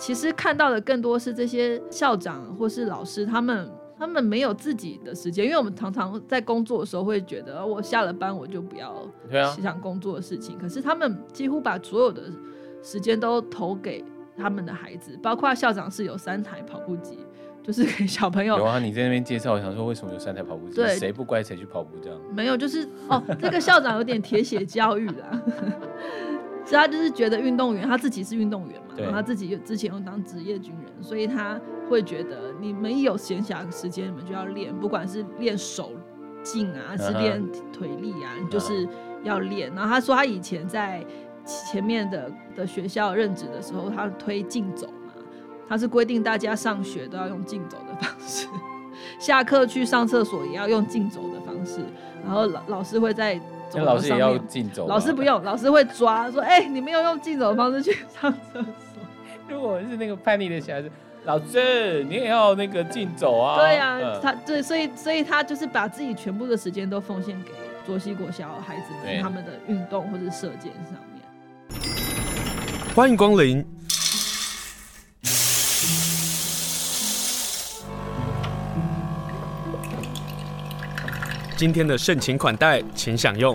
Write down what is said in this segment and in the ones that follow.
其实看到的更多是这些校长或是老师，他们他们没有自己的时间，因为我们常常在工作的时候会觉得，我下了班我就不要想工作的事情。可是他们几乎把所有的时间都投给他们的孩子，包括校长是有三台跑步机。就是给小朋友。有啊，你在那边介绍，我想说为什么有三台跑步机？对，谁不乖谁去跑步这样？没有，就是哦，这个校长有点铁血教育啦，所以他就是觉得运动员他自己是运动员嘛，然后他自己之前又当职业军人，所以他会觉得你们一有闲暇时间，你们就要练，不管是练手劲啊，还是练腿力啊，你就是要练。然后他说他以前在前面的的学校任职的时候，他推竞走嘛。他是规定大家上学都要用竞走的方式，下课去上厕所也要用竞走的方式，然后老老师会在走廊，老师也要竞走，老师不用，老师会抓说，哎、欸，你没有用竞走的方式去上厕所。如果是那个叛逆的小孩子，老师你也要那个竞走啊？对呀、啊，嗯、他对，所以所以他就是把自己全部的时间都奉献给卓西国小孩子们他们的运动或者射箭上面。欢迎光临。今天的盛情款待，请享用。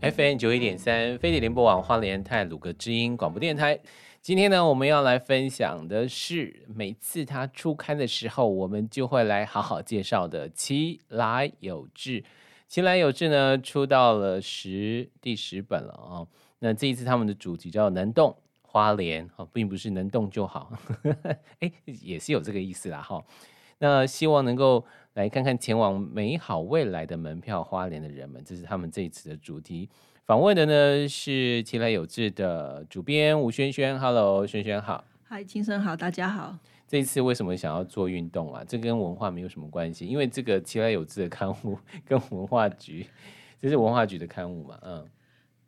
FM 九一点三，飞碟联播网花莲太鲁阁之音广播电台。今天呢，我们要来分享的是每次他出刊的时候，我们就会来好好介绍的《其来有志》。《其来有志》呢，出到了十第十本了啊、那这一次他们的主题叫“能动花莲”，哦，并不是能动就好，哎，也是有这个意思啦哈。那希望能够。来看看前往美好未来的门票，花莲的人们，这是他们这一次的主题。访问的呢是奇来有志的主编吴萱萱。Hello，萱萱好。嗨，青生好，大家好。这一次为什么想要做运动啊？这跟文化没有什么关系，因为这个奇来有志的刊物 跟文化局，这是文化局的刊物嘛？嗯。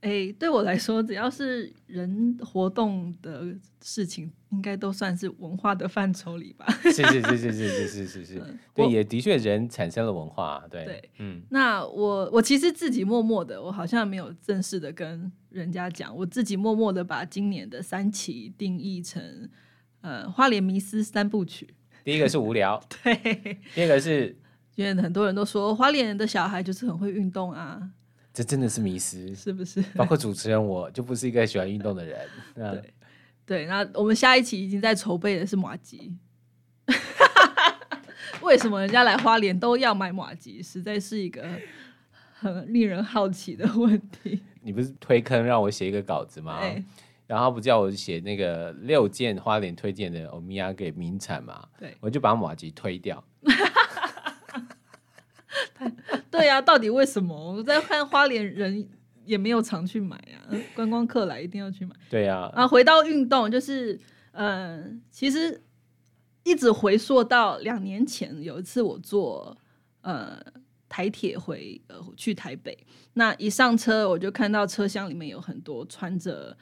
哎、欸，对我来说，只要是人活动的事情，应该都算是文化的范畴里吧。是是是是是是是是是，对，也的确人产生了文化，对对，嗯。那我我其实自己默默的，我好像没有正式的跟人家讲，我自己默默的把今年的三期定义成呃花莲迷思三部曲。第一个是无聊，对。第二个是，因为很多人都说花莲人的小孩就是很会运动啊。这真的是迷失，是不是？包括主持人，我就不是一个喜欢运动的人。对，对，那我们下一期已经在筹备的是马吉。为什么人家来花莲都要买马吉？实在是一个很令人好奇的问题。你不是推坑让我写一个稿子吗？欸、然后不叫我写那个六件花莲推荐的欧米亚给名产嘛？对，我就把马吉推掉。对呀、啊，到底为什么？我在看花莲人也没有常去买啊，观光客来一定要去买。对呀、啊，然后回到运动，就是嗯、呃，其实一直回溯到两年前，有一次我坐呃台铁回呃去台北，那一上车我就看到车厢里面有很多穿着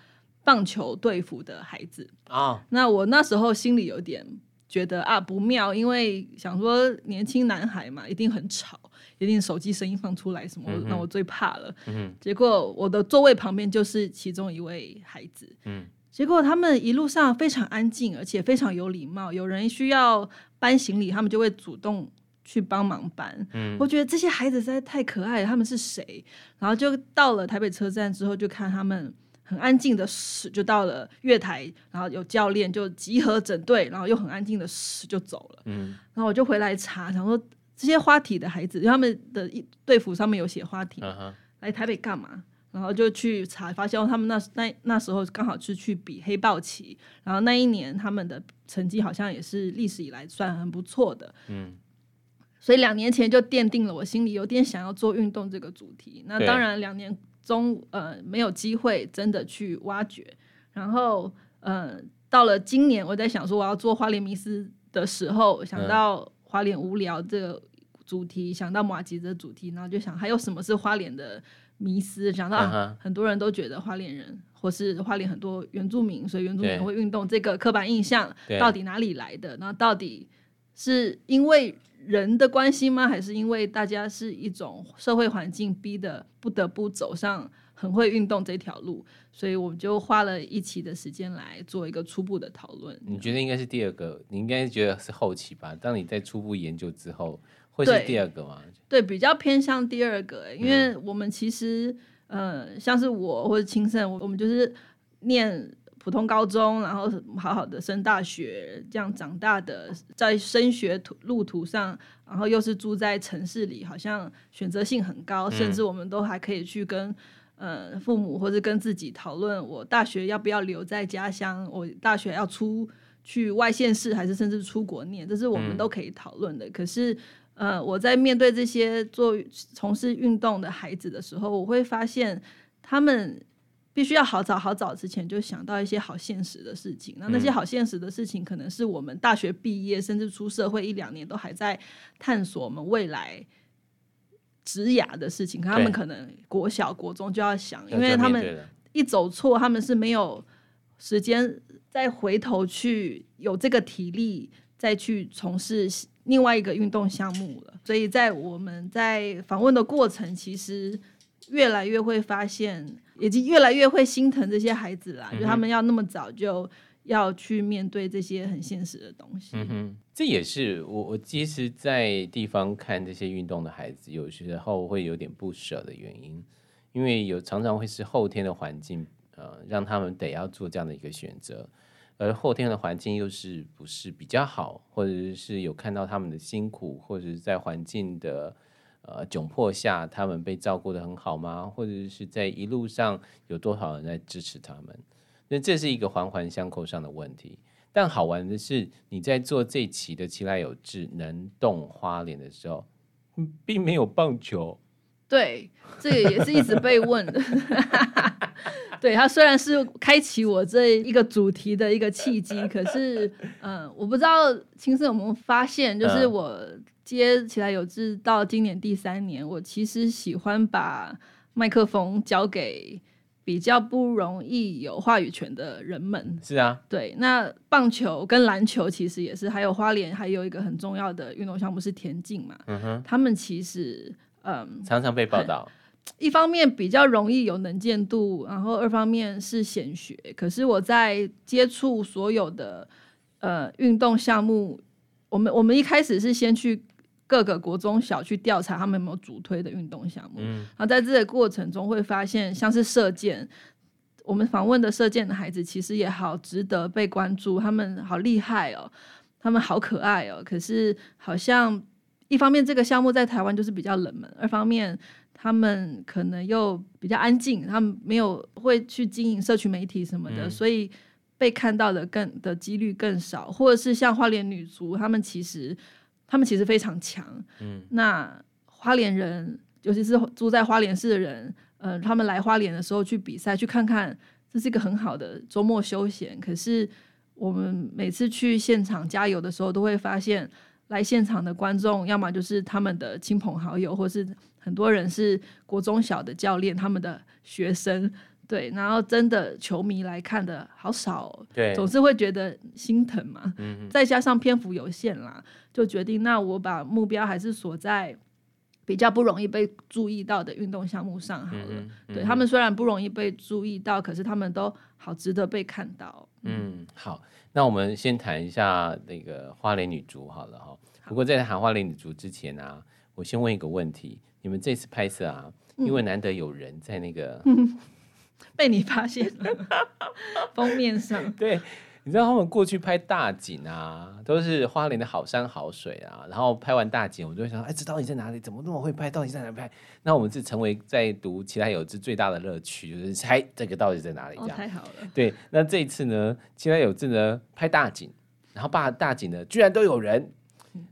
棒球队服的孩子啊，那我那时候心里有点。觉得啊不妙，因为想说年轻男孩嘛，一定很吵，一定手机声音放出来什么，那、嗯、我最怕了。嗯、结果我的座位旁边就是其中一位孩子。嗯、结果他们一路上非常安静，而且非常有礼貌。有人需要搬行李，他们就会主动去帮忙搬。嗯、我觉得这些孩子实在太可爱了。他们是谁？然后就到了台北车站之后，就看他们。很安静的驶就到了月台，然后有教练就集合整队，然后又很安静的驶就走了。嗯，然后我就回来查，想说这些花体的孩子，他们的队服上面有写花体，啊、来台北干嘛？然后就去查，发现他们那那那时候刚好是去比黑豹旗，然后那一年他们的成绩好像也是历史以来算很不错的。嗯，所以两年前就奠定了我心里有点想要做运动这个主题。那当然两年。中呃没有机会真的去挖掘，然后呃到了今年，我在想说我要做花莲迷思的时候，想到花莲无聊这个主题，嗯、想到马吉的主题，然后就想还有什么是花莲的迷思？想到、啊、很多人都觉得花莲人或是花莲很多原住民，所以原住民会运动这个刻板印象到底哪里来的？然后到底是因为人的关系吗？还是因为大家是一种社会环境逼的不得不走上很会运动这条路，所以我们就花了一期的时间来做一个初步的讨论。你觉得应该是第二个？你应该觉得是后期吧？当你在初步研究之后，会是第二个吗？对，对，比较偏向第二个，因为我们其实，嗯、呃，像是我或者青盛，我们就是念普通高中，然后好好的升大学，这样长大的，在升学途路途上，然后又是住在城市里，好像选择性很高，甚至我们都还可以去跟。呃，父母或者跟自己讨论，我大学要不要留在家乡？我大学要出去外县市，还是甚至出国念？这是我们都可以讨论的。嗯、可是，呃，我在面对这些做从事运动的孩子的时候，我会发现他们必须要好早好早之前就想到一些好现实的事情。那那些好现实的事情，可能是我们大学毕业甚至出社会一两年都还在探索我们未来。职涯的事情，他们可能国小、国中就要想，因为他们一走错，他们是没有时间再回头去有这个体力再去从事另外一个运动项目了。所以在我们在访问的过程，其实越来越会发现，以及越来越会心疼这些孩子啦，嗯、就他们要那么早就。要去面对这些很现实的东西，嗯哼，这也是我我其实，在地方看这些运动的孩子，有时候会有点不舍的原因，因为有常常会是后天的环境，呃，让他们得要做这样的一个选择，而后天的环境又是不是比较好，或者是有看到他们的辛苦，或者是在环境的呃窘迫下，他们被照顾得很好吗？或者是在一路上有多少人在支持他们？那这是一个环环相扣上的问题，但好玩的是，你在做这期的奇莱有志能动花脸的时候，并没有棒球。对，这个也是一直被问的。对，他虽然是开启我这一个主题的一个契机，可是，嗯、呃，我不知道青色有没有发现，就是我接起来有志到今年第三年，我其实喜欢把麦克风交给。比较不容易有话语权的人们是啊，对。那棒球跟篮球其实也是，还有花莲还有一个很重要的运动项目是田径嘛。嗯哼，他们其实嗯常常被报道，一方面比较容易有能见度，然后二方面是显学。可是我在接触所有的呃运动项目，我们我们一开始是先去。各个国中小去调查他们有没有主推的运动项目，嗯，然后在这个过程中会发现，像是射箭，我们访问的射箭的孩子其实也好值得被关注，他们好厉害哦，他们好可爱哦。可是好像一方面这个项目在台湾就是比较冷门，二方面他们可能又比较安静，他们没有会去经营社群媒体什么的，嗯，所以被看到的更的几率更少，或者是像花莲女足，他们其实。他们其实非常强，嗯，那花莲人，尤其是住在花莲市的人，呃，他们来花莲的时候去比赛，去看看，这是一个很好的周末休闲。可是我们每次去现场加油的时候，都会发现来现场的观众，要么就是他们的亲朋好友，或是很多人是国中小的教练，他们的学生。对，然后真的球迷来看的好少哦，对，总是会觉得心疼嘛。嗯，再加上篇幅有限啦，就决定那我把目标还是锁在比较不容易被注意到的运动项目上好了。嗯嗯、对他们虽然不容易被注意到，可是他们都好值得被看到。嗯，好，那我们先谈一下那个花莲女足好了哈。不过在谈花莲女足之前呢、啊，我先问一个问题：你们这次拍摄啊，因为难得有人在那个。嗯被你发现了，封面上。对，你知道他们过去拍大景啊，都是花莲的好山好水啊，然后拍完大景，我就会想，哎，这到底在哪里？怎么那么会拍？到底在哪里拍？那我们是成为在读其他有志最大的乐趣，就是猜这个到底在哪里。这样、哦、太好了。对，那这一次呢，其他有志呢拍大景，然后把大景呢居然都有人。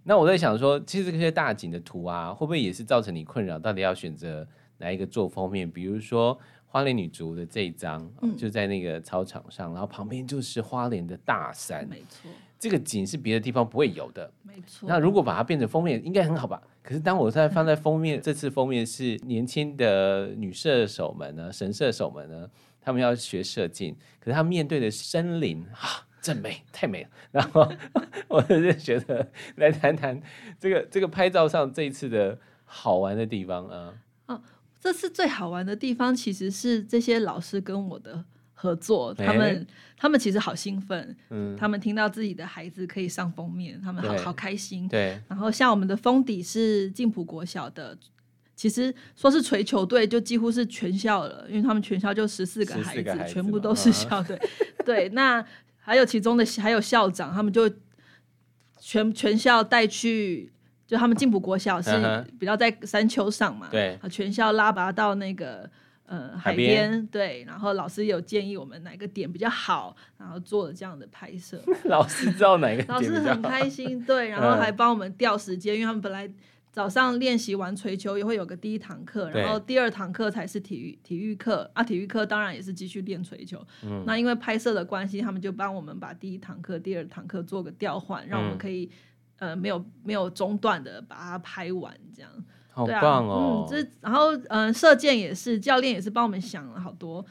那我在想说，其实这些大景的图啊，会不会也是造成你困扰？到底要选择哪一个做封面？比如说。花莲女足的这一张，嗯、就在那个操场上，然后旁边就是花莲的大山，没错，这个景是别的地方不会有的，没错。那如果把它变成封面，应该很好吧？可是当我在放在封面，这次封面是年轻的女射手们呢，神射手们呢，他们要学射箭，可是他们面对的森林啊，真美，太美了。然后 我就觉得来谈谈这个这个拍照上这一次的好玩的地方啊。这次最好玩的地方其实是这些老师跟我的合作，他们、欸、他们其实好兴奋，嗯，他们听到自己的孩子可以上封面，他们好好开心，对。然后像我们的封底是静浦国小的，其实说是锤球队，就几乎是全校了，因为他们全校就十四个孩子，孩子全部都是校队，对。那还有其中的还有校长，他们就全全校带去。就他们静浦国小是比较在山丘上嘛，对，全校拉拔到那个呃海边，对，然后老师有建议我们哪个点比较好，然后做了这样的拍摄。老师知道哪个点？老师很开心，对，然后还帮我们调时间，因为他们本来早上练习完锤球也会有个第一堂课，然后第二堂课才是体育体育课啊，体育课当然也是继续练锤球。嗯，那因为拍摄的关系，他们就帮我们把第一堂课、第二堂课做个调换，让我们可以。呃，没有没有中断的把它拍完，这样，好棒哦。对啊、嗯，这然后嗯、呃，射箭也是，教练也是帮我们想了好多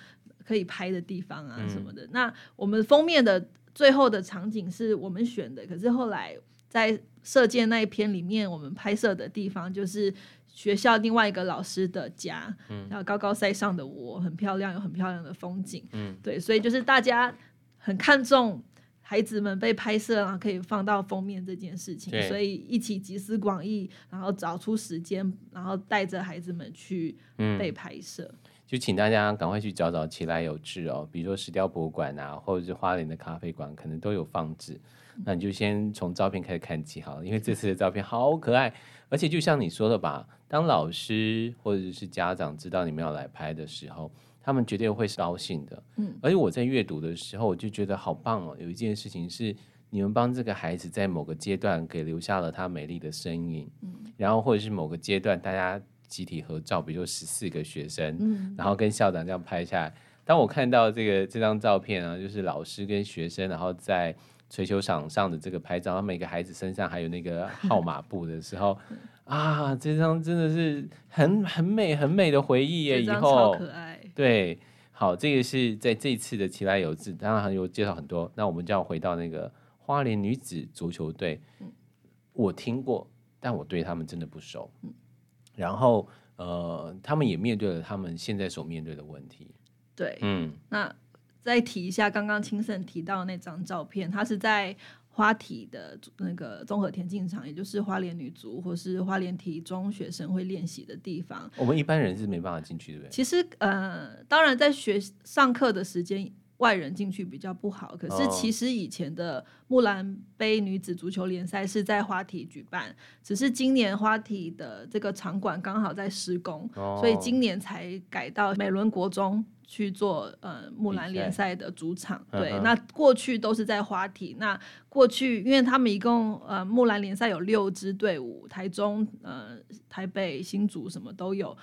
可以拍的地方啊什么的。嗯、那我们封面的最后的场景是我们选的，可是后来在射箭那一篇里面，我们拍摄的地方就是学校另外一个老师的家，嗯，然后高高塞上的我，很漂亮，有很漂亮的风景，嗯，对，所以就是大家很看重。孩子们被拍摄，然后可以放到封面这件事情，所以一起集思广益，然后找出时间，然后带着孩子们去被拍摄。嗯，就请大家赶快去找找其来有志哦，比如说石雕博物馆啊，或者是花莲的咖啡馆，可能都有放置。那你就先从照片开始看起好了，因为这次的照片好可爱，而且就像你说的吧，当老师或者是家长知道你们要来拍的时候。他们绝对会是高兴的，嗯，而且我在阅读的时候，我就觉得好棒哦。有一件事情是，你们帮这个孩子在某个阶段给留下了他美丽的身影，嗯，然后或者是某个阶段大家集体合照，比如说十四个学生，嗯，然后跟校长这样拍下来。当我看到这个这张照片啊，就是老师跟学生，然后在槌球场上的这个拍照，每个孩子身上还有那个号码布的时候，啊，这张真的是很很美很美的回忆耶，以后超可爱。对，好，这个是在这一次的奇来有志，当然还有介绍很多。那我们就要回到那个花莲女子足球队，嗯、我听过，但我对他们真的不熟。嗯、然后，呃，他们也面对了他们现在所面对的问题。对，嗯，那再提一下刚刚青盛提到的那张照片，他是在。花体的那个综合田径场，也就是花莲女足或是花莲体中学生会练习的地方。我们一般人是没办法进去，对不对？其实，呃，当然在学上课的时间，外人进去比较不好。可是，其实以前的木兰杯女子足球联赛是在花体举办，只是今年花体的这个场馆刚好在施工，哦、所以今年才改到美仑国中。去做呃木兰联赛的主场，对，嗯、那过去都是在花体。那过去因为他们一共呃木兰联赛有六支队伍，台中、呃台北、新竹什么都有，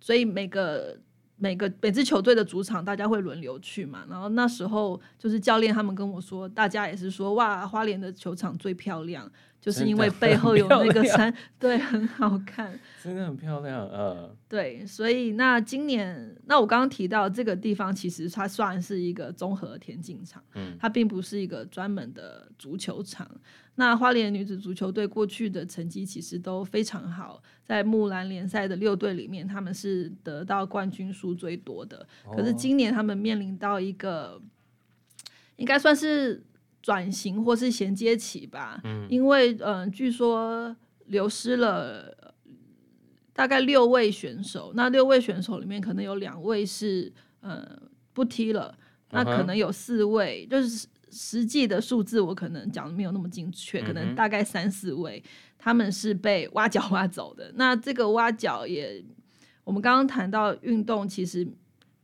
所以每个每个每支球队的主场大家会轮流去嘛。然后那时候就是教练他们跟我说，大家也是说哇，花莲的球场最漂亮。就是因为背后有那个山，对，很好看，真的很漂亮，嗯，对，所以那今年，那我刚刚提到这个地方，其实它算是一个综合田径场，嗯，它并不是一个专门的足球场。那花莲女子足球队过去的成绩其实都非常好，在木兰联赛的六队里面，他们是得到冠军数最多的。可是今年他们面临到一个，应该算是。转型或是衔接期吧，嗯，因为嗯、呃，据说流失了大概六位选手，那六位选手里面可能有两位是呃不踢了，那可能有四位，就是实际的数字我可能讲的没有那么精确，可能大概三四位，他们是被挖角挖走的。那这个挖角也，我们刚刚谈到运动其实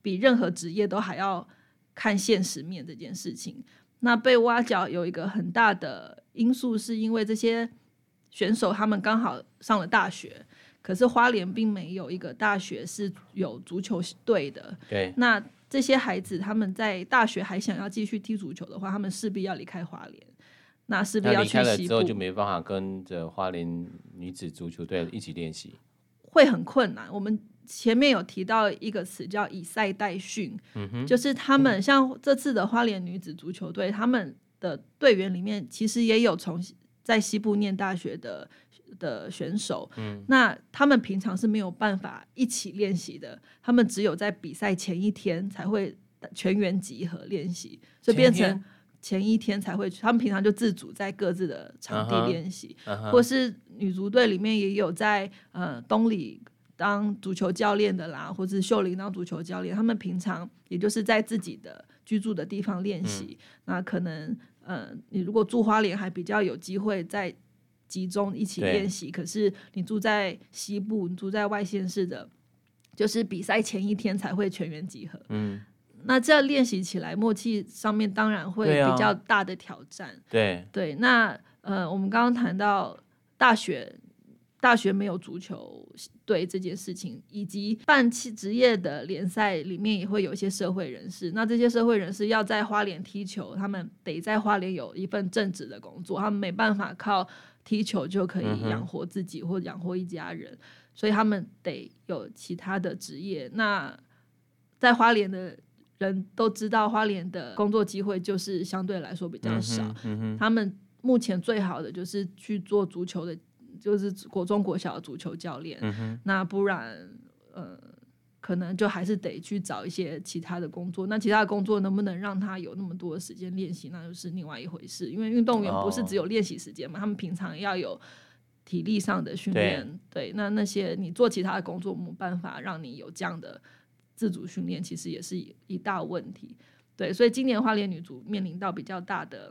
比任何职业都还要看现实面这件事情。那被挖角有一个很大的因素，是因为这些选手他们刚好上了大学，可是花莲并没有一个大学是有足球队的。对，那这些孩子他们在大学还想要继续踢足球的话，他们势必要离开花莲。那势必要去西部。离开了之后就没办法跟着花莲女子足球队一起练习，会很困难。我们。前面有提到一个词叫以赛代训，嗯、就是他们像这次的花莲女子足球队，他们的队员里面其实也有从在西部念大学的的选手，嗯，那他们平常是没有办法一起练习的，他们只有在比赛前一天才会全员集合练习，所以变成前一天才会去，他们平常就自主在各自的场地练习，uh huh, uh huh. 或是女足队里面也有在呃东里当足球教练的啦，或是秀玲当足球教练，他们平常也就是在自己的居住的地方练习，嗯、那可能呃你如果住花莲还比较有机会在。集中一起练习，可是你住在西部，你住在外县市的，就是比赛前一天才会全员集合。嗯，那这样练习起来，默契上面当然会比较大的挑战。对对，那呃，我们刚刚谈到大学，大学没有足球队这件事情，以及办企职业的联赛里面也会有一些社会人士。那这些社会人士要在花莲踢球，他们得在花莲有一份正职的工作，他们没办法靠。踢球就可以养活自己或养活一家人，嗯、所以他们得有其他的职业。那在花莲的人都知道，花莲的工作机会就是相对来说比较少。嗯嗯、他们目前最好的就是去做足球的，就是国中国小的足球教练。嗯、那不然，呃。可能就还是得去找一些其他的工作，那其他的工作能不能让他有那么多的时间练习，那就是另外一回事。因为运动员不是只有练习时间嘛，oh. 他们平常要有体力上的训练。对，对，那那些你做其他的工作，没办法让你有这样的自主训练，其实也是一大问题。对，所以今年花莲女足面临到比较大的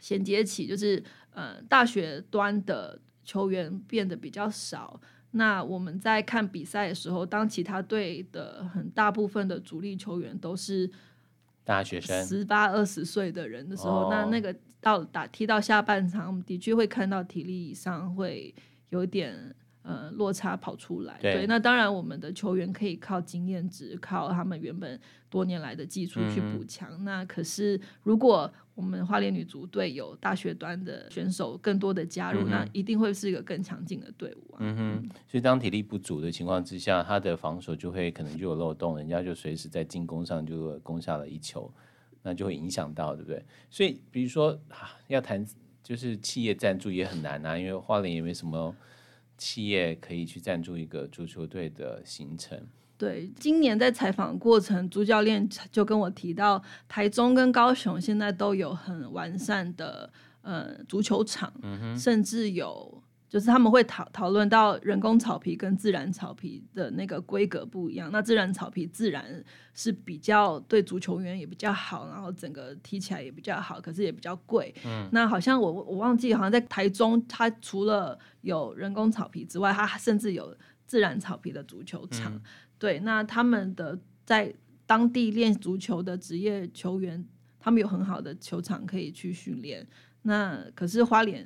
衔接期，就是呃，大学端的球员变得比较少。那我们在看比赛的时候，当其他队的很大部分的主力球员都是大学生，十八二十岁的人的时候，哦、那那个到打踢到下半场，我们的确会看到体力上会有点。呃，落差跑出来，对，对，那当然我们的球员可以靠经验值，靠他们原本多年来的技术去补强。嗯、那可是如果我们花莲女足队有大学端的选手更多的加入，嗯、那一定会是一个更强劲的队伍啊。嗯哼，所以当体力不足的情况之下，他的防守就会可能就有漏洞，人家就随时在进攻上就攻下了一球，那就会影响到，对不对？所以比如说要谈就是企业赞助也很难啊，因为花莲也没什么。企业可以去赞助一个足球队的行程。对，今年在采访过程，朱教练就跟我提到，台中跟高雄现在都有很完善的呃足球场，嗯，甚至有。就是他们会讨讨论到人工草皮跟自然草皮的那个规格不一样，那自然草皮自然是比较对足球员也比较好，然后整个踢起来也比较好，可是也比较贵。嗯，那好像我我忘记，好像在台中，它除了有人工草皮之外，它甚至有自然草皮的足球场。嗯、对，那他们的在当地练足球的职业球员，他们有很好的球场可以去训练。那可是花莲。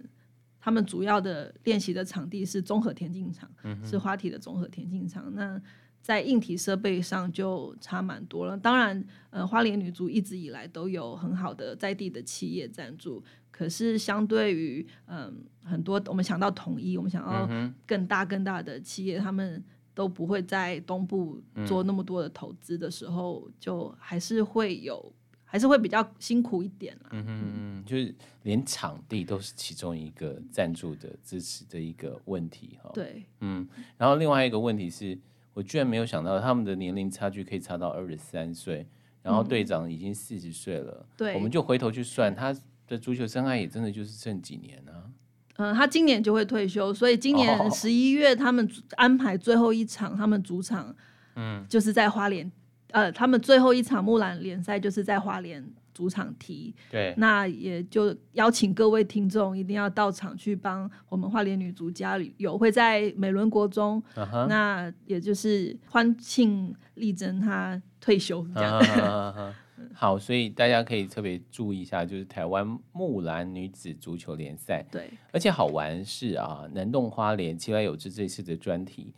他们主要的练习的场地是综合田径场，嗯、是花体的综合田径场。那在硬体设备上就差蛮多了。当然，呃，花莲女足一直以来都有很好的在地的企业赞助，可是相对于嗯、呃、很多我们想到统一，我们想要更大更大的企业，嗯、他们都不会在东部做那么多的投资的时候，嗯、就还是会有。还是会比较辛苦一点啦。嗯哼嗯，就是连场地都是其中一个赞助的支持的一个问题哈。对，嗯，然后另外一个问题是我居然没有想到他们的年龄差距可以差到二十三岁，然后队长已经四十岁了。对、嗯，我们就回头去算他的足球生涯也真的就是剩几年呢、啊？嗯，他今年就会退休，所以今年十一月他们安排最后一场，他们主场嗯就是在花莲。呃，他们最后一场木兰联赛就是在花莲主场踢，对，那也就邀请各位听众一定要到场去帮我们花莲女足加油，会在美仑国中，uh huh. 那也就是欢庆丽珍她退休这样。Uh huh, uh. 好，所以大家可以特别注意一下，就是台湾木兰女子足球联赛，对，而且好玩是啊，能动花莲，期来有志这次的专题，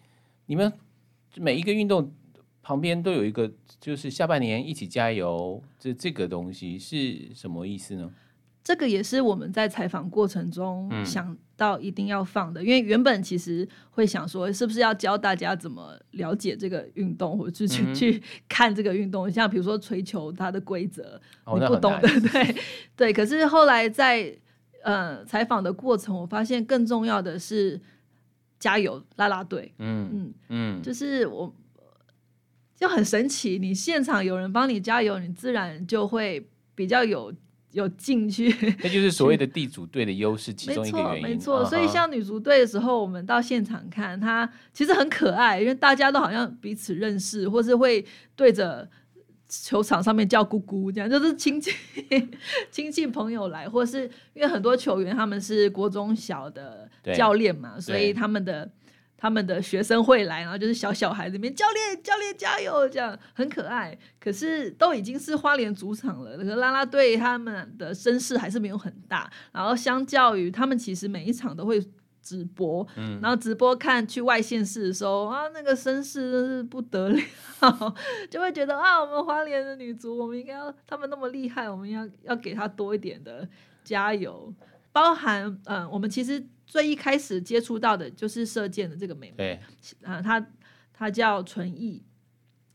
你们每一个运动。旁边都有一个，就是下半年一起加油，这这个东西是什么意思呢？这个也是我们在采访过程中想到一定要放的，嗯、因为原本其实会想说，是不是要教大家怎么了解这个运动，或者去、嗯、去看这个运动，像比如说锤球它的规则，哦、你不懂的，对 对。可是后来在呃采访的过程，我发现更重要的是加油啦啦队。嗯嗯嗯，就是我就很神奇，你现场有人帮你加油，你自然就会比较有。有进去，那就是所谓的地主队的优势，其中一个原因。没错，没错。所以像女足队的时候，我们到现场看，她其实很可爱，因为大家都好像彼此认识，或是会对着球场上面叫姑姑，这样就是亲戚、亲戚朋友来，或是因为很多球员他们是国中小的教练嘛，所以他们的。他们的学生会来，然后就是小小孩子面，教练教练加油，这样很可爱。可是都已经是花莲主场了，那个啦啦队他们的声势还是没有很大。然后相较于他们，其实每一场都会直播，嗯，然后直播看去外县市的时候啊，那个声势真是不得了，就会觉得啊，我们花莲的女足，我们应该要他们那么厉害，我们要要给他多一点的加油。包含嗯、呃，我们其实。最一开始接触到的就是射箭的这个妹妹，啊，她她叫纯艺。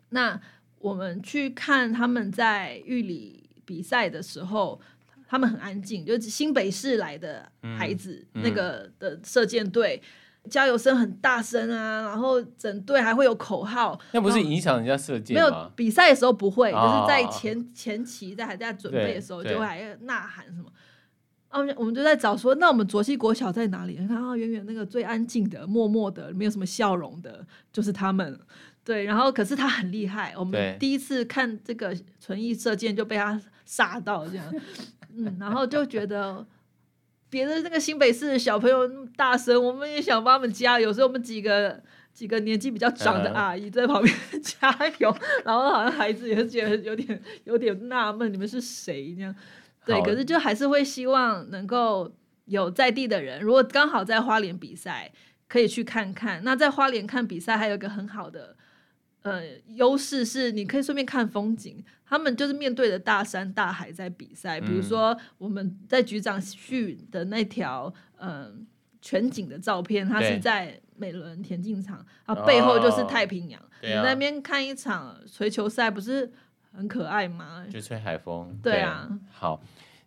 那我们去看他们在玉里比赛的时候，他们很安静，就是新北市来的孩子，嗯、那个的射箭队、嗯、加油声很大声啊，然后整队还会有口号。那不是影响人家射箭吗？没有比赛的时候不会，哦、就是在前前期在还在准备的时候，就会还呐喊什么。啊，我们就在找说，那我们卓溪国小在哪里？你看啊，远远那个最安静的、默默的、没有什么笑容的，就是他们。对，然后可是他很厉害。我们第一次看这个纯艺射箭就被他杀到这样，嗯，然后就觉得别的那个新北市的小朋友那么大声，我们也想帮他们加油，所以我们几个几个年纪比较长的阿姨在旁边 加油，然后好像孩子也是觉得有点有点纳闷，你们是谁这样？对，可是就还是会希望能够有在地的人，如果刚好在花莲比赛，可以去看看。那在花莲看比赛，还有一个很好的呃优势是，你可以顺便看风景。他们就是面对着大山大海在比赛，比如说我们在局长旭的那条嗯、呃、全景的照片，它是在美伦田径场，啊背后就是太平洋。你那边看一场槌球赛，不是？很可爱吗？就吹海风。对啊。对，好，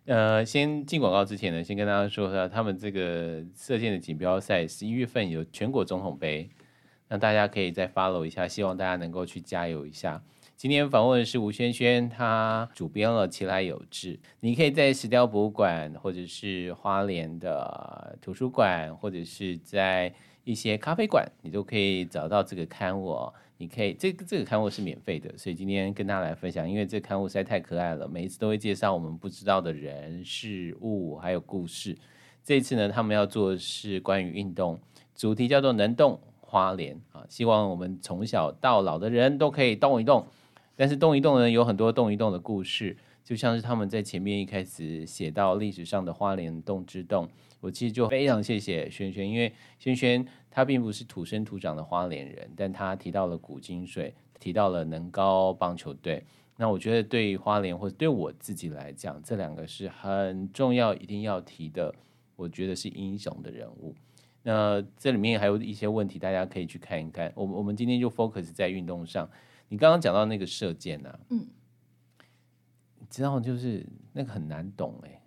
呃，先进广告之前呢，先跟大家说一下，他们这个射箭的锦标赛十一月份有全国总统杯，那大家可以再 follow 一下，希望大家能够去加油一下。今天访问的是吴萱萱，她主编了《奇莱有志》，你可以在石雕博物馆，或者是花莲的图书馆，或者是在一些咖啡馆，你都可以找到这个刊物哦。你可以，这个这个刊物是免费的，所以今天跟大家来分享，因为这个刊物实在太可爱了，每一次都会介绍我们不知道的人事物还有故事。这次呢，他们要做的是关于运动，主题叫做“能动花莲”啊，希望我们从小到老的人都可以动一动。但是动一动呢，有很多动一动的故事，就像是他们在前面一开始写到历史上的花莲洞之洞。我其实就非常谢谢萱萱，因为萱萱她并不是土生土长的花莲人，但她提到了古金水，提到了能高棒球队。那我觉得对于花莲或者对我自己来讲，这两个是很重要、一定要提的。我觉得是英雄的人物。那这里面还有一些问题，大家可以去看一看。我我们今天就 focus 在运动上。你刚刚讲到那个射箭啊，嗯，知道就是那个很难懂哎、欸。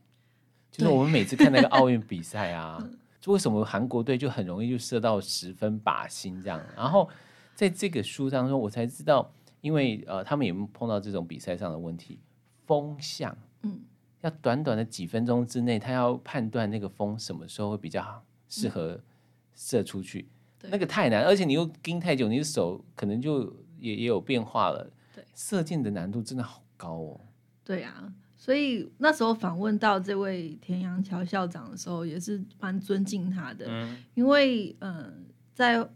就是我们每次看那个奥运比赛啊，就 为什么韩国队就很容易就射到十分靶心这样？然后在这个书当中，我才知道，因为呃，他们有没有碰到这种比赛上的问题？风向，嗯，要短短的几分钟之内，他要判断那个风什么时候会比较适合射出去，嗯、那个太难，而且你又盯太久，你的手可能就也也有变化了。对，射箭的难度真的好高哦。对啊。所以那时候访问到这位田阳桥校长的时候，也是蛮尊敬他的，嗯、因为嗯、呃，在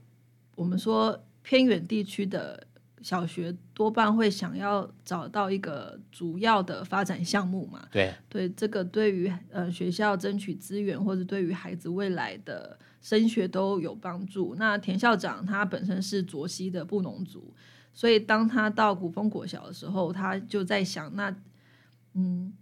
我们说偏远地区的小学，多半会想要找到一个主要的发展项目嘛。对对，这个对于呃学校争取资源，或者对于孩子未来的升学都有帮助。那田校长他本身是卓西的布农族，所以当他到古风国小的时候，他就在想那。嗯，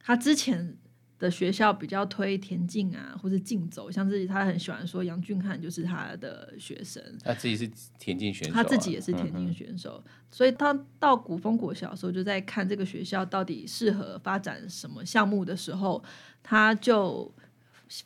他之前的学校比较推田径啊，或是竞走，像自己他很喜欢说杨俊翰就是他的学生，他自己是田径选手，他自己也是田径选手，嗯、所以他到古风国小的时候就在看这个学校到底适合发展什么项目的时候，他就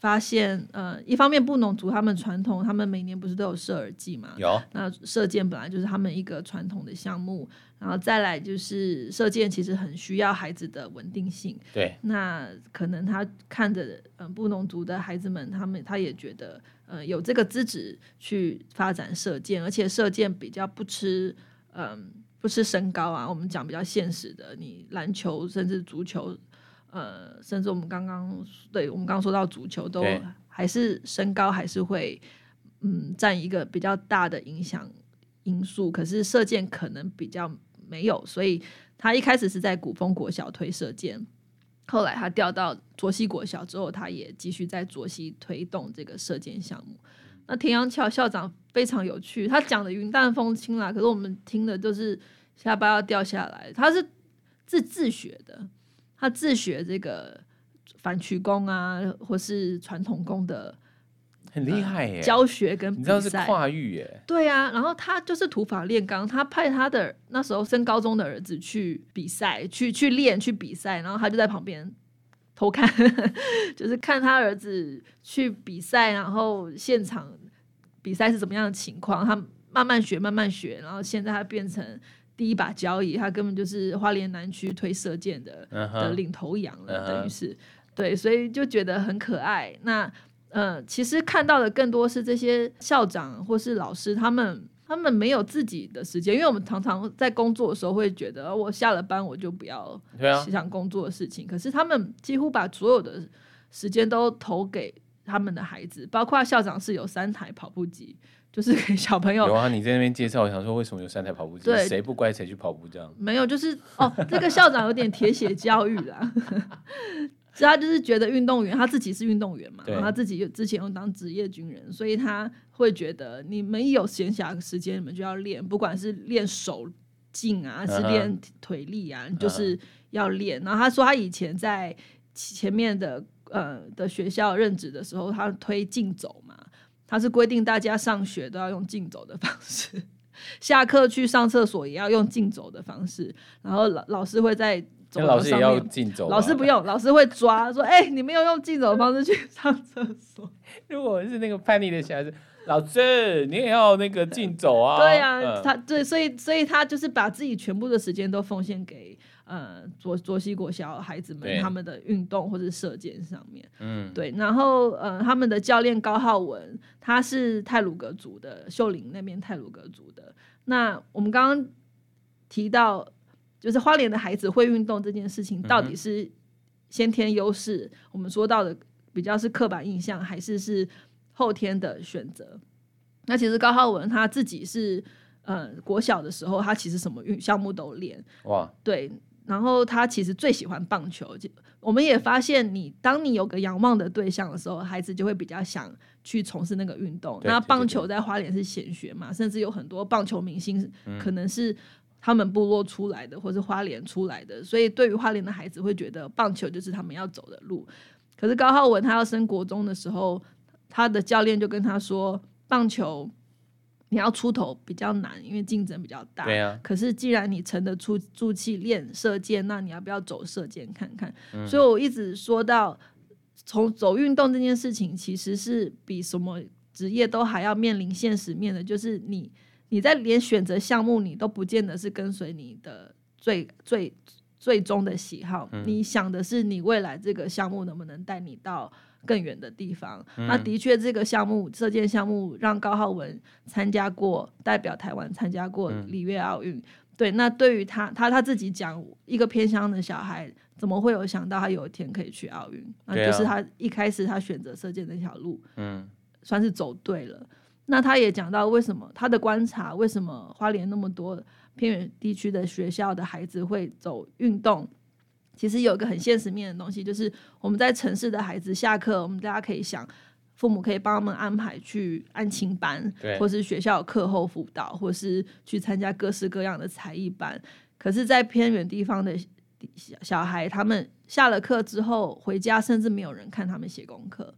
发现，呃，一方面布农族他们传统，他们每年不是都有射耳祭嘛？有。那射箭本来就是他们一个传统的项目，然后再来就是射箭其实很需要孩子的稳定性。对。那可能他看着，嗯、呃，布农族的孩子们，他们他也觉得，呃，有这个资质去发展射箭，而且射箭比较不吃，嗯、呃，不吃身高啊。我们讲比较现实的，你篮球甚至足球。呃，甚至我们刚刚对我们刚刚说到足球，都还是身高还是会嗯占一个比较大的影响因素。可是射箭可能比较没有，所以他一开始是在古风国小推射箭，后来他调到卓西国小之后，他也继续在卓西推动这个射箭项目。那田阳桥校长非常有趣，他讲的云淡风轻啦，可是我们听的都是下巴要掉下来。他是自自学的。他自学这个反曲弓啊，或是传统弓的，很厉害耶！教学跟比赛，你知道是跨域耶？对呀、啊，然后他就是土法炼钢，他派他的那时候升高中的儿子去比赛，去去练，去比赛，然后他就在旁边偷看，就是看他儿子去比赛，然后现场比赛是怎么样的情况，他慢慢学，慢慢学，然后现在他变成。第一把交椅，他根本就是花莲南区推射箭的、uh -huh. 的领头羊了，uh -huh. 等于是对，所以就觉得很可爱。那呃，其实看到的更多是这些校长或是老师，他们他们没有自己的时间，因为我们常常在工作的时候会觉得，我下了班我就不要想工作的事情。可是他们几乎把所有的时间都投给他们的孩子，包括校长是有三台跑步机。就是给小朋友。有啊，你在那边介绍，我想说为什么有三台跑步机？谁不乖谁去跑步这样？没有，就是哦，这个校长有点铁血教育啦。所以他就是觉得运动员，他自己是运动员嘛，然后他自己之前又当职业军人，所以他会觉得你们一有闲暇时间，你们就要练，不管是练手劲啊，是练腿力啊，你就是要练。然后他说他以前在前面的呃的学校任职的时候，他推竞走嘛。他是规定大家上学都要用竞走的方式，下课去上厕所也要用竞走的方式，然后老老师会在老师也要竞走，老师不用，老师会抓说：“哎、欸，你们要用竞走的方式去上厕所。”如果是那个叛逆的小孩子，老师你也要那个竞走啊？对呀、啊嗯，他对，所以所以他就是把自己全部的时间都奉献给。呃，卓卓西国小孩子们他们的运动或者射箭上面，嗯，对，然后呃，他们的教练高浩文，他是泰鲁格族的，秀林那边泰鲁格族的。那我们刚刚提到，就是花莲的孩子会运动这件事情，到底是先天优势，我们说到的比较是刻板印象，还是是后天的选择？那其实高浩文他自己是，呃，国小的时候，他其实什么运项目都练，哇，对。然后他其实最喜欢棒球，我们也发现你，你当你有个仰望的对象的时候，孩子就会比较想去从事那个运动。那棒球在花莲是显学嘛，甚至有很多棒球明星可能是他们部落出来的，嗯、或是花莲出来的，所以对于花莲的孩子会觉得棒球就是他们要走的路。可是高浩文他要升国中的时候，他的教练就跟他说，棒球。你要出头比较难，因为竞争比较大。对啊。可是既然你沉得住住气练射箭，那你要不要走射箭看看？嗯。所以我一直说到，从走运动这件事情，其实是比什么职业都还要面临现实面的，就是你你在连选择项目，你都不见得是跟随你的最最最终的喜好。嗯。你想的是你未来这个项目能不能带你到。更远的地方，嗯、那的确，这个项目射箭项目让高浩文参加过，代表台湾参加过里约奥运。对，那对于他，他他自己讲，一个偏乡的小孩，怎么会有想到他有一天可以去奥运？那就是他一开始他选择射箭这条路，嗯，算是走对了。那他也讲到为什么他的观察，为什么花莲那么多偏远地区的学校的孩子会走运动？其实有一个很现实面的东西，就是我们在城市的孩子下课，我们大家可以想，父母可以帮他们安排去安亲班，或是学校课后辅导，或是去参加各式各样的才艺班。可是，在偏远地方的小孩，他们下了课之后回家，甚至没有人看他们写功课。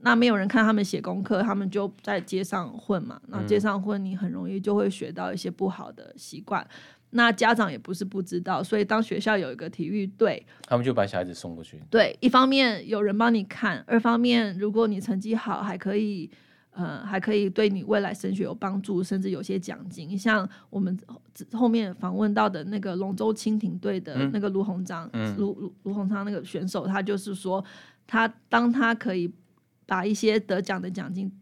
那没有人看他们写功课，他们就在街上混嘛。那街上混，你很容易就会学到一些不好的习惯。那家长也不是不知道，所以当学校有一个体育队，他们就把小孩子送过去。对，一方面有人帮你看，二方面如果你成绩好，还可以。呃，还可以对你未来升学有帮助，甚至有些奖金。像我们后面访问到的那个龙舟蜻蜓队的那个卢鸿章，卢卢卢鸿昌那个选手，他就是说，他当他可以把一些得奖的奖金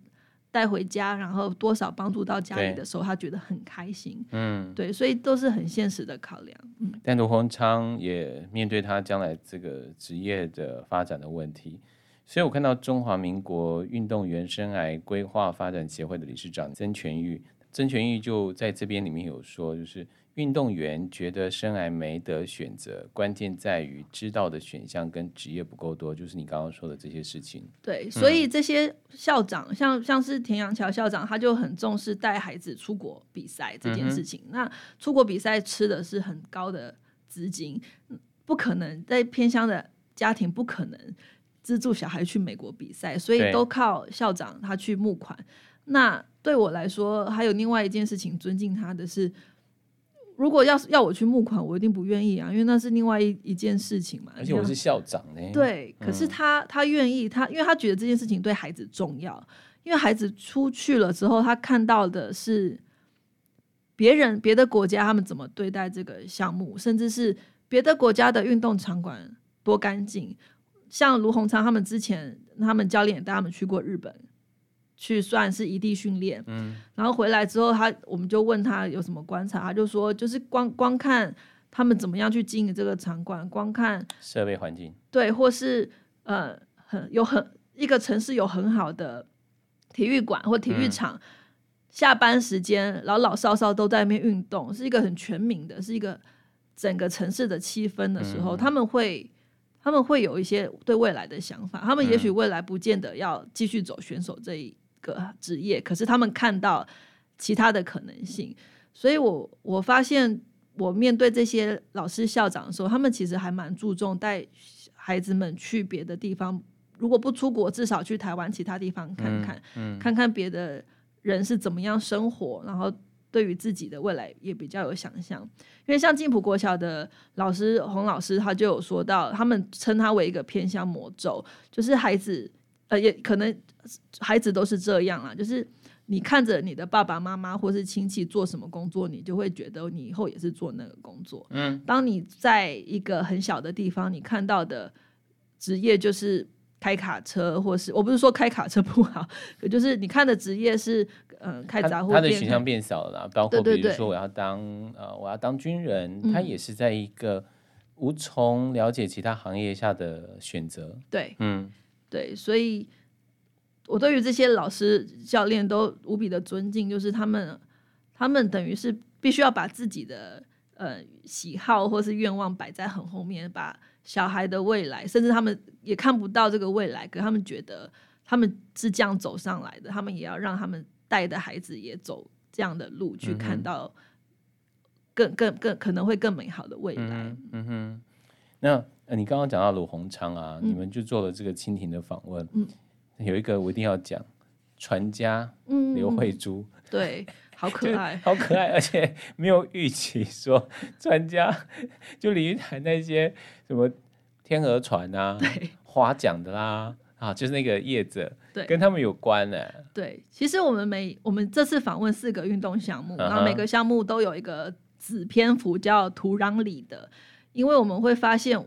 带回家，然后多少帮助到家里的时候，他觉得很开心。嗯，对，所以都是很现实的考量。嗯，但卢鸿昌也面对他将来这个职业的发展的问题。所以我看到中华民国运动员生涯规划发展协会的理事长曾全玉，曾全玉就在这边里面有说，就是运动员觉得生癌没得选择，关键在于知道的选项跟职业不够多，就是你刚刚说的这些事情。对，所以这些校长，嗯、像像是田阳桥校长，他就很重视带孩子出国比赛这件事情。嗯、那出国比赛吃的是很高的资金，不可能在偏乡的家庭不可能。资助小孩去美国比赛，所以都靠校长他去募款。那对我来说，还有另外一件事情，尊敬他的是，如果要要我去募款，我一定不愿意啊，因为那是另外一一件事情嘛。而且我是校长呢。对，可是他他愿意，他因为他觉得这件事情对孩子重要，因为孩子出去了之后，他看到的是别人别的国家他们怎么对待这个项目，甚至是别的国家的运动场馆多干净。像卢鸿昌他们之前，他们教练也带他们去过日本，去算是异地训练。嗯，然后回来之后，他我们就问他有什么观察，他就说就是光光看他们怎么样去经营这个场馆，光看设备环境，对，或是呃很有很一个城市有很好的体育馆或体育场，嗯、下班时间老老少少都在那边运动，是一个很全民的，是一个整个城市的气氛的时候，嗯、他们会。他们会有一些对未来的想法，他们也许未来不见得要继续走选手这一个职业，可是他们看到其他的可能性，所以我我发现我面对这些老师校长的时候，他们其实还蛮注重带孩子们去别的地方，如果不出国，至少去台湾其他地方看看，嗯嗯、看看别的人是怎么样生活，然后。对于自己的未来也比较有想象，因为像静浦国小的老师洪老师，他就有说到，他们称他为一个偏向魔咒，就是孩子，呃，也可能孩子都是这样啊，就是你看着你的爸爸妈妈或是亲戚做什么工作，你就会觉得你以后也是做那个工作。嗯，当你在一个很小的地方，你看到的职业就是。开卡车，或是我不是说开卡车不好，可就是你看的职业是，嗯、呃，开杂货店。他的选项变小了啦，包括比如说我要当呃我要当军人，嗯、他也是在一个无从了解其他行业下的选择。对，嗯，对，所以我对于这些老师教练都无比的尊敬，就是他们他们等于是必须要把自己的呃喜好或是愿望摆在很后面，把。小孩的未来，甚至他们也看不到这个未来，可他们觉得他们是这样走上来的，他们也要让他们带的孩子也走这样的路，去看到更更更可能会更美好的未来。嗯哼，嗯哼。那你刚刚讲到鲁鸿昌啊，嗯、你们就做了这个蜻蜓的访问，嗯、有一个我一定要讲，传家刘慧珠，嗯、对。好可爱，好可爱，而且没有预期说传家就鲤鱼潭那些什么天鹅船啊，划桨的啦，啊，就是那个叶子，对，跟他们有关呢。对，其实我们每我们这次访问四个运动项目，然后每个项目都有一个子篇幅叫土壤里的，因为我们会发现。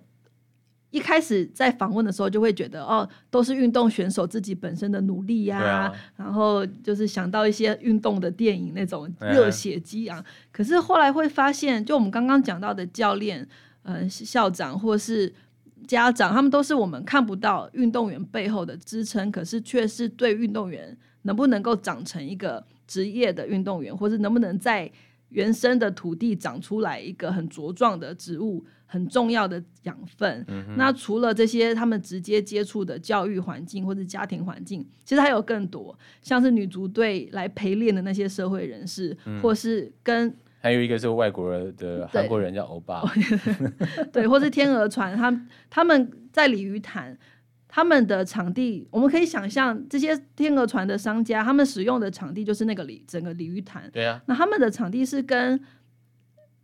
一开始在访问的时候，就会觉得哦，都是运动选手自己本身的努力呀、啊，啊、然后就是想到一些运动的电影那种热血激昂。啊、可是后来会发现，就我们刚刚讲到的教练、嗯、呃、校长或是家长，他们都是我们看不到运动员背后的支撑，可是却是对运动员能不能够长成一个职业的运动员，或是能不能在原生的土地长出来一个很茁壮的植物。很重要的养分。嗯、那除了这些，他们直接接触的教育环境或者家庭环境，其实还有更多，像是女足队来陪练的那些社会人士，嗯、或是跟还有一个是外国人的韩国人叫欧巴，对，或是天鹅船，他他们在鲤鱼潭，他们的场地，我们可以想象这些天鹅船的商家，他们使用的场地就是那个鲤整个鲤鱼潭，对啊，那他们的场地是跟。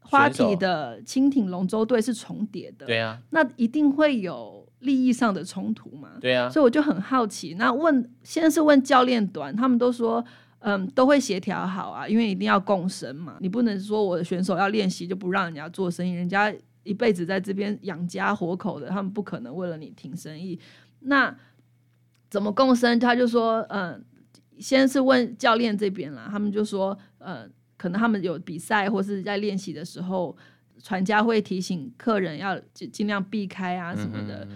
花体的蜻蜓龙舟队是重叠的，对啊，那一定会有利益上的冲突嘛？对啊，所以我就很好奇，那问先是问教练端，他们都说，嗯，都会协调好啊，因为一定要共生嘛，你不能说我的选手要练习就不让人家做生意，人家一辈子在这边养家活口的，他们不可能为了你停生意。那怎么共生？他就说，嗯，先是问教练这边啦，他们就说，呃。可能他们有比赛或是在练习的时候，船家会提醒客人要尽尽量避开啊什么的，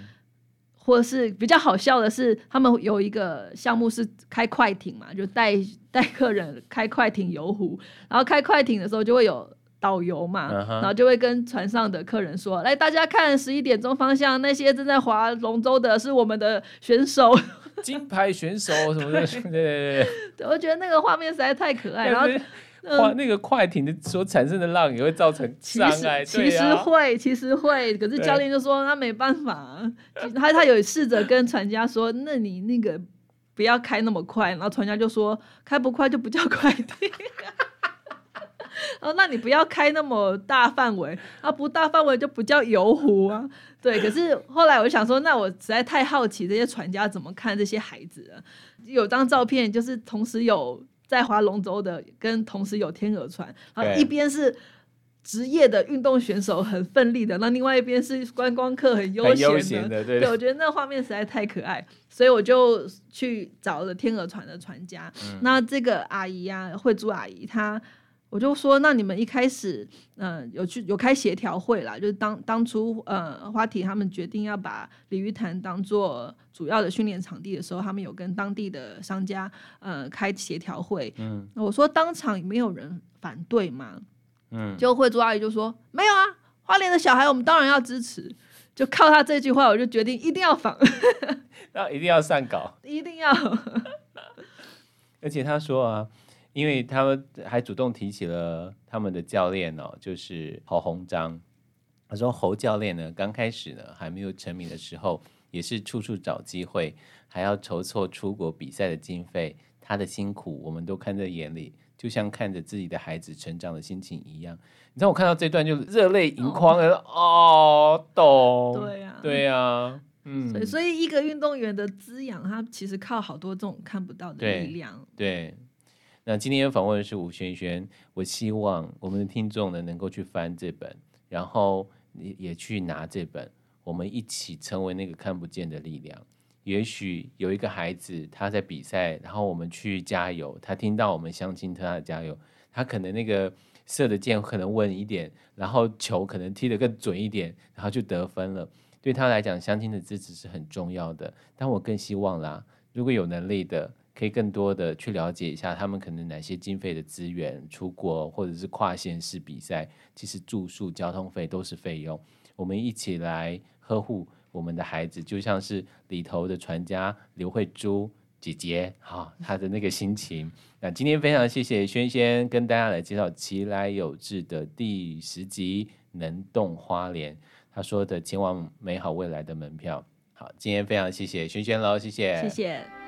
或者是比较好笑的是，他们有一个项目是开快艇嘛，就带带客人开快艇游湖，然后开快艇的时候就会有导游嘛，然后就会跟船上的客人说：“来，大家看十一点钟方向，那些正在划龙舟的是我们的选手，金牌选手什么的。”对对对，对，我觉得那个画面实在太可爱，然后。哇，那个快艇的所产生的浪也会造成伤害，其实会，其实会。可是教练就说那没办法，他他有试着跟船家说，那你那个不要开那么快，然后船家就说开不快就不叫快艇，然后那你不要开那么大范围，啊不大范围就不叫游湖啊。对，可是后来我就想说，那我实在太好奇这些船家怎么看这些孩子了。有张照片就是同时有。在划龙舟的，跟同时有天鹅船，然后一边是职业的运动选手很奋力的，那另外一边是观光客很悠闲的，的。对，对，我觉得那画面实在太可爱，所以我就去找了天鹅船的船家。嗯、那这个阿姨啊，慧珠阿姨，她。我就说，那你们一开始，嗯、呃，有去有开协调会啦，就是当当初，呃，花体他们决定要把鲤鱼潭当做主要的训练场地的时候，他们有跟当地的商家，呃，开协调会。嗯，我说当场没有人反对嘛，嗯，就慧珠阿姨就说没有啊，花莲的小孩我们当然要支持，就靠他这句话，我就决定一定要访，那一定要上稿，一定要，而且他说啊。因为他们还主动提起了他们的教练哦，就是侯鸿章。他说侯教练呢，刚开始呢还没有成名的时候，也是处处找机会，还要筹措出国比赛的经费。他的辛苦我们都看在眼里，就像看着自己的孩子成长的心情一样。你知道我看到这段就热泪盈眶了哦，懂？对呀，对呀，嗯。所以，所以一个运动员的滋养，他其实靠好多这种看不到的力量。对。对那今天访问的是吴萱萱，我希望我们的听众呢能够去翻这本，然后也也去拿这本，我们一起成为那个看不见的力量。也许有一个孩子他在比赛，然后我们去加油，他听到我们乡亲他的加油，他可能那个射的箭可能稳一点，然后球可能踢得更准一点，然后就得分了。对他来讲，乡亲的支持是很重要的。但我更希望啦，如果有能力的。可以更多的去了解一下他们可能哪些经费的资源，出国或者是跨县市比赛，其实住宿、交通费都是费用。我们一起来呵护我们的孩子，就像是里头的船家刘慧珠姐姐哈，她的那个心情。那今天非常谢谢萱萱跟大家来介绍《其来有志》的第十集《能动花莲》，她说的前往美好未来的门票。好，今天非常谢谢萱萱喽，谢谢，谢谢。